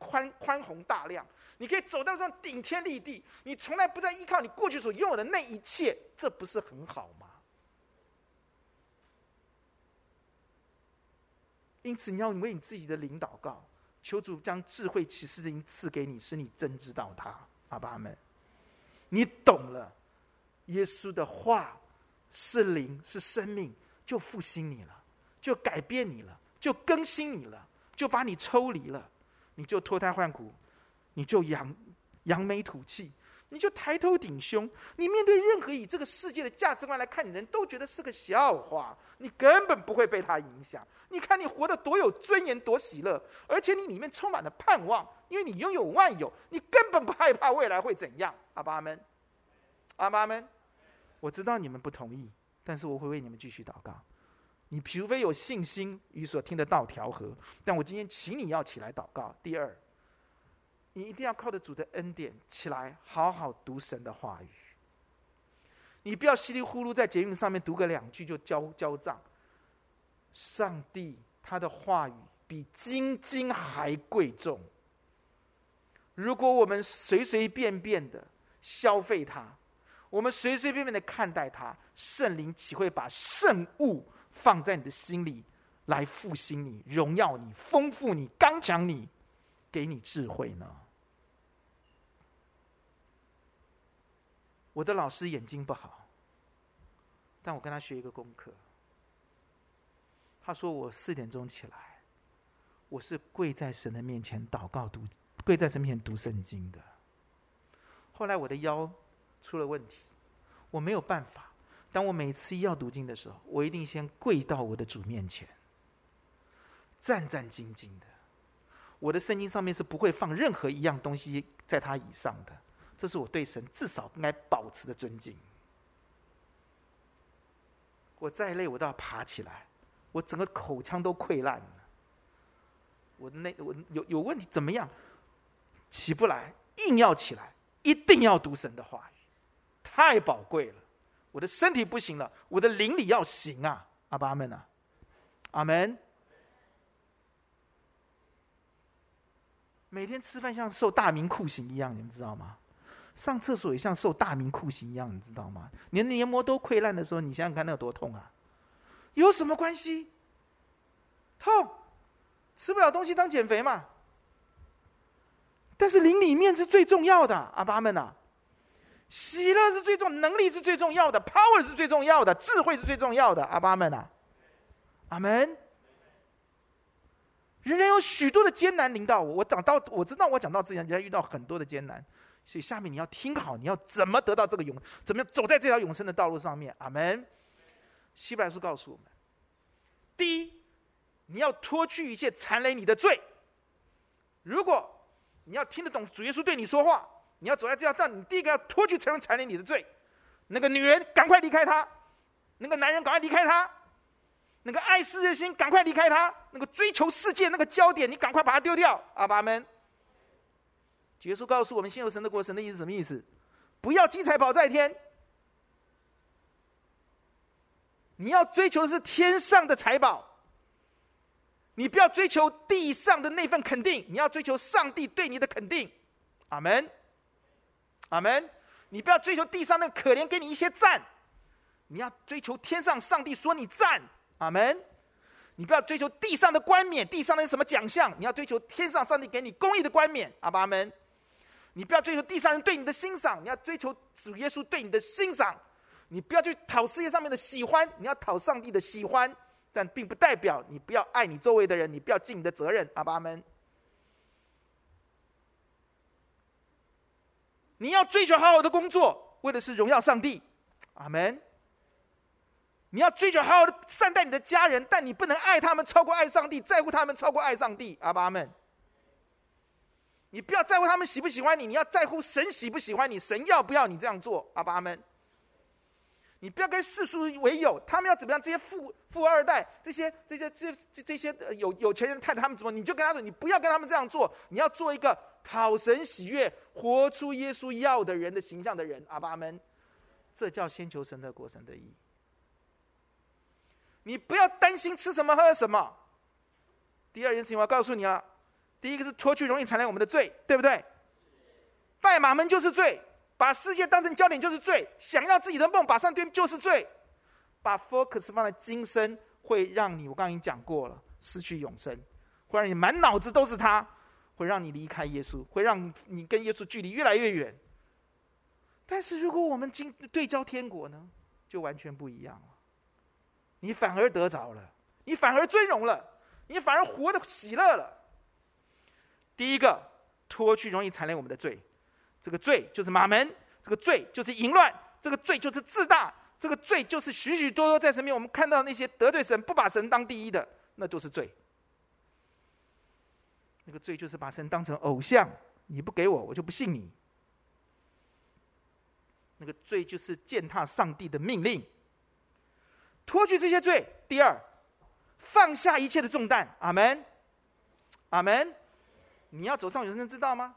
宽宽宏大量。你可以走到这样顶天立地，你从来不再依靠你过去所拥有的那一切，这不是很好吗？因此，你要为你自己的灵祷告，求主将智慧启示的灵赐给你，使你真知道他。阿爸们，你懂了，耶稣的话是灵是生命，就复兴你了，就改变你了，就更新你了，就把你抽离了，你就脱胎换骨，你就扬扬眉吐气。你就抬头挺胸，你面对任何以这个世界的价值观来看你的人，都觉得是个笑话。你根本不会被他影响。你看你活得多有尊严，多喜乐，而且你里面充满了盼望，因为你拥有万有，你根本不害怕未来会怎样。阿爸们，阿爸们，我知道你们不同意，但是我会为你们继续祷告。你除非有信心与所听的道调和，但我今天请你要起来祷告。第二。你一定要靠着主的恩典起来，好好读神的话语。你不要稀里糊涂在捷运上面读个两句就交交账。上帝他的话语比金金还贵重。如果我们随随便便的消费它，我们随随便便的看待它，圣灵岂会把圣物放在你的心里，来复兴你、荣耀你、丰富你、刚强你？给你智慧呢？我的老师眼睛不好，但我跟他学一个功课。他说我四点钟起来，我是跪在神的面前祷告读，跪在神面前读圣经的。后来我的腰出了问题，我没有办法。当我每次要读经的时候，我一定先跪到我的主面前，战战兢兢的。我的圣经上面是不会放任何一样东西在它以上的，这是我对神至少应该保持的尊敬。我再累，我都要爬起来，我整个口腔都溃烂了。我那我有有问题怎么样？起不来，硬要起来，一定要读神的话语，太宝贵了。我的身体不行了，我的灵里要行啊！阿爸阿门啊，阿门。每天吃饭像受大明酷刑一样，你们知道吗？上厕所也像受大明酷刑一样，你知道吗？连黏膜都溃烂的时候，你想想看那有多痛啊！有什么关系？痛，吃不了东西当减肥嘛。但是灵里面是最重要的，阿爸们呐，喜乐是最重，能力是最重要的，power 是最重要的，智慧是最重要的，阿爸们呐，阿门。人人有许多的艰难临到我，我讲到我知道我讲到之前，人家遇到很多的艰难，所以下面你要听好，你要怎么得到这个永，怎么样走在这条永生的道路上面？阿门。希伯来书告诉我们，第一，你要脱去一切缠累你的罪。如果你要听得懂主耶稣对你说话，你要走在这条道，你第一个要脱去承认缠累你的罪。那个女人赶快离开他，那个男人赶快离开他。那个爱世界心，赶快离开他；那个追求世界那个焦点，你赶快把它丢掉。阿爸们，耶稣告诉我们：信有神的国，神的意思什么意思？不要积财宝在天，你要追求的是天上的财宝。你不要追求地上的那份肯定，你要追求上帝对你的肯定。阿门，阿门。你不要追求地上那个可怜给你一些赞，你要追求天上上帝说你赞。阿门！你不要追求地上的冠冕，地上的什么奖项，你要追求天上上帝给你公义的冠冕。阿爸阿门！你不要追求地上人对你的欣赏，你要追求主耶稣对你的欣赏。你不要去讨世界上面的喜欢，你要讨上帝的喜欢。但并不代表你不要爱你周围的人，你不要尽你的责任。阿爸阿门你要追求好好的工作，为的是荣耀上帝。阿门。你要追求好好的善待你的家人，但你不能爱他们超过爱上帝，在乎他们超过爱上帝。阿爸阿们，你不要在乎他们喜不喜欢你，你要在乎神喜不喜欢你，神要不要你这样做。阿爸阿们，你不要跟世俗为友，他们要怎么样？这些富富二代，这些这些这这这些有有钱人太太他们怎么？你就跟他说，你不要跟他们这样做，你要做一个讨神喜悦、活出耶稣要的人的形象的人。阿爸阿们，这叫先求神的国，神的义。你不要担心吃什么喝什么。第二件事情我要告诉你啊，第一个是脱去容易缠累我们的罪，对不对？拜马门就是罪，把世界当成焦点就是罪，想要自己的梦把上对就是罪，把 focus 放在今生会让你，我刚刚已经讲过了，失去永生，会让你满脑子都是他，会让你离开耶稣，会让你跟耶稣距离越来越远。但是如果我们今对焦天国呢，就完全不一样了。你反而得着了，你反而尊荣了，你反而活得喜乐了。第一个，脱去容易缠累我们的罪，这个罪就是马门，这个罪就是淫乱，这个罪就是自大，这个罪就是许许多多在身边我们看到那些得罪神、不把神当第一的，那就是罪。那个罪就是把神当成偶像，你不给我，我就不信你。那个罪就是践踏上帝的命令。脱去这些罪，第二，放下一切的重担。阿门，阿门。你要走上永生之道吗？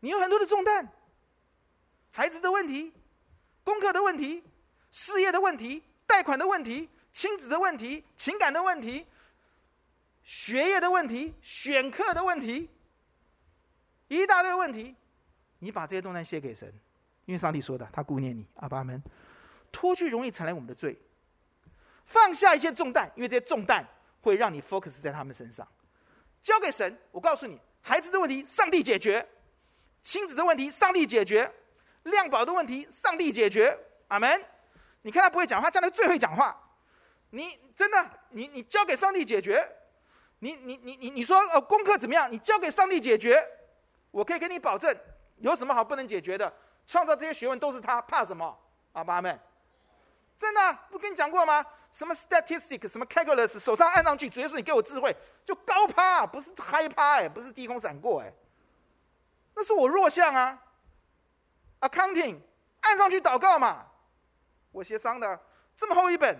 你有很多的重担，孩子的问题、功课的问题、事业的问题、贷款的问题、亲子的问题、情感的问题、学业的问题、选课的问题，一大堆问题。你把这些重担卸给神，因为上帝说的，他顾念你。阿爸们，脱去容易缠累我们的罪，放下一些重担，因为这些重担会让你 focus 在他们身上。交给神，我告诉你，孩子的问题上帝解决，亲子的问题上帝解决，量宝的问题上帝解决。阿门。你看他不会讲话，将来最会讲话。你真的，你你交给上帝解决。你你你你你说哦，功课怎么样？你交给上帝解决。我可以给你保证，有什么好不能解决的？创造这些学问都是他，怕什么？阿爸们，真的不跟你讲过吗？什么 statistics，什么 calculus，手上按上去，直接说你给我智慧，就高趴，不是嗨趴哎，不是低空闪过哎，那是我弱项啊。Accounting，按上去祷告嘛，我协商的，这么厚一本，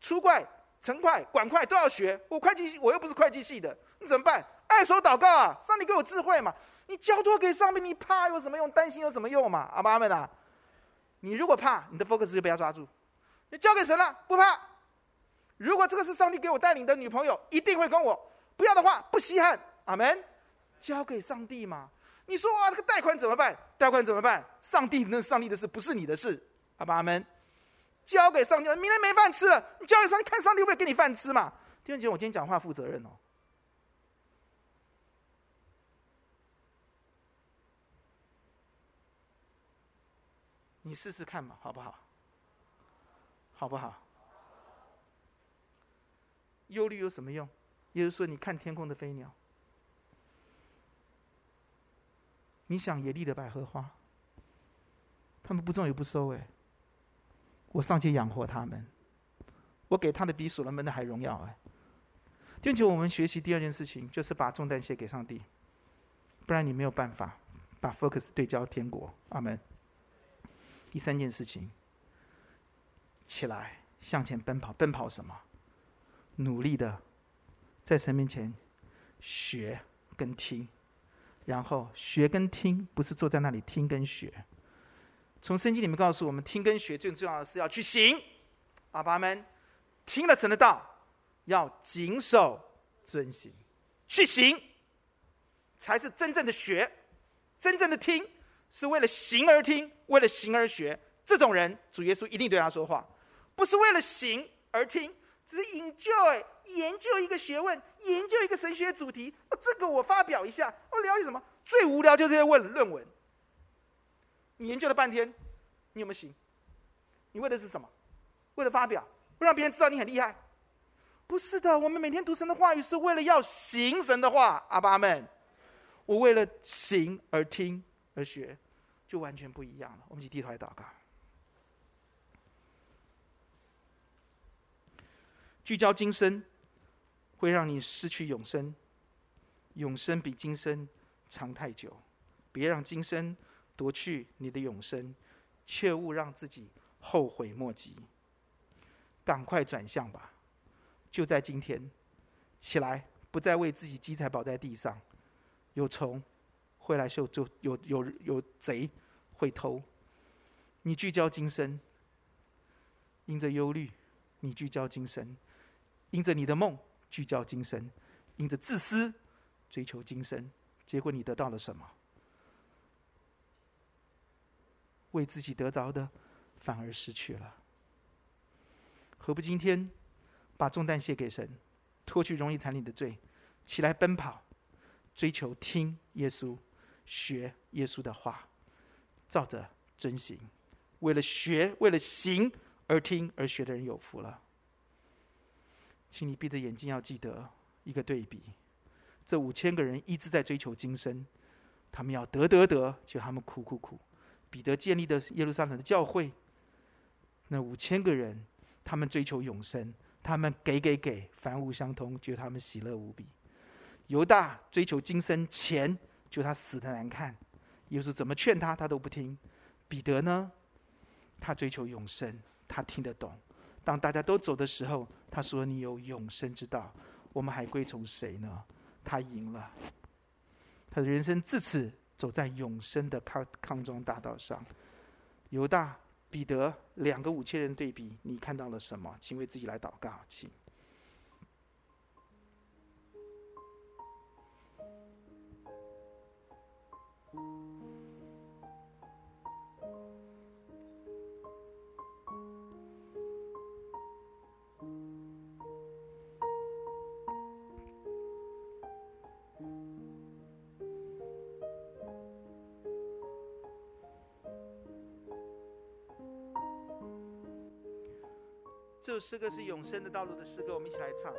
出怪、成会、管会都要学，我会计我又不是会计系的，你怎么办？按手祷告啊，上帝给我智慧嘛，你交托给上面，你怕有什么用？担心有什么用嘛？阿爸们啊，你如果怕，你的 focus 就不要抓住，你交给神了，不怕。如果这个是上帝给我带领的女朋友，一定会跟我。不要的话，不稀罕。阿门。交给上帝嘛。你说啊，这个贷款怎么办？贷款怎么办？上帝那上帝的事，不是你的事。阿爸阿门。交给上帝，明天没饭吃了，你交给上帝，看上帝会不会给你饭吃嘛？弟兄姐妹，我今天讲话负责任哦。你试试看嘛，好不好？好不好？忧虑有什么用？也就是说，你看天空的飞鸟，你想野地的百合花，他们不种也不收哎。我上去养活他们，我给他的比所罗门的还荣耀哎。并且我们学习第二件事情，就是把重担卸给上帝，不然你没有办法把 focus 对焦天国。阿门。第三件事情，起来向前奔跑，奔跑什么？努力的，在神面前学跟听，然后学跟听不是坐在那里听跟学。从圣经里面告诉我们，听跟学最重要的是要去行。阿爸们，听了神的道，要谨守遵行，去行，才是真正的学。真正的听是为了行而听，为了行而学。这种人，主耶稣一定对他说话，不是为了行而听。只是 enjoy 研究一个学问，研究一个神学主题。哦，这个我发表一下。我了解什么？最无聊就是在问论文。你研究了半天，你有没有行？你为的是什么？为了发表，为了让别人知道你很厉害？不是的，我们每天读神的话语是为了要行神的话。阿爸们，我为了行而听而学，就完全不一样了。我们一起低头来祷告。聚焦今生，会让你失去永生。永生比今生长太久，别让今生夺去你的永生，切勿让自己后悔莫及。赶快转向吧，就在今天，起来，不再为自己积财宝在地上，有虫会来嗅，就有有有，有贼会偷。你聚焦今生，因着忧虑，你聚焦今生。因着你的梦聚焦今生，因着自私追求今生，结果你得到了什么？为自己得着的，反而失去了。何不今天把重担卸给神，脱去容易残你的罪，起来奔跑，追求听耶稣，学耶稣的话，照着遵行。为了学，为了行而听而学的人有福了。请你闭着眼睛，要记得一个对比：这五千个人一直在追求今生，他们要得得得，就他们苦苦苦。彼得建立的耶路撒冷的教会，那五千个人，他们追求永生，他们给给给，凡物相通，就他们喜乐无比。犹大追求今生钱，就他死的难看，耶稣怎么劝他，他都不听。彼得呢，他追求永生，他听得懂。当大家都走的时候，他说：“你有永生之道，我们还归从谁呢？”他赢了，他的人生自此走在永生的康康庄大道上。犹大、彼得两个五千人对比，你看到了什么？请为自己来祷告，请。首诗歌是永生的道路的诗歌，我们一起来唱。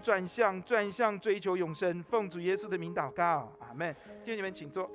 转向，转向追求永生。奉主耶稣的名祷告，阿门。弟兄们，请坐。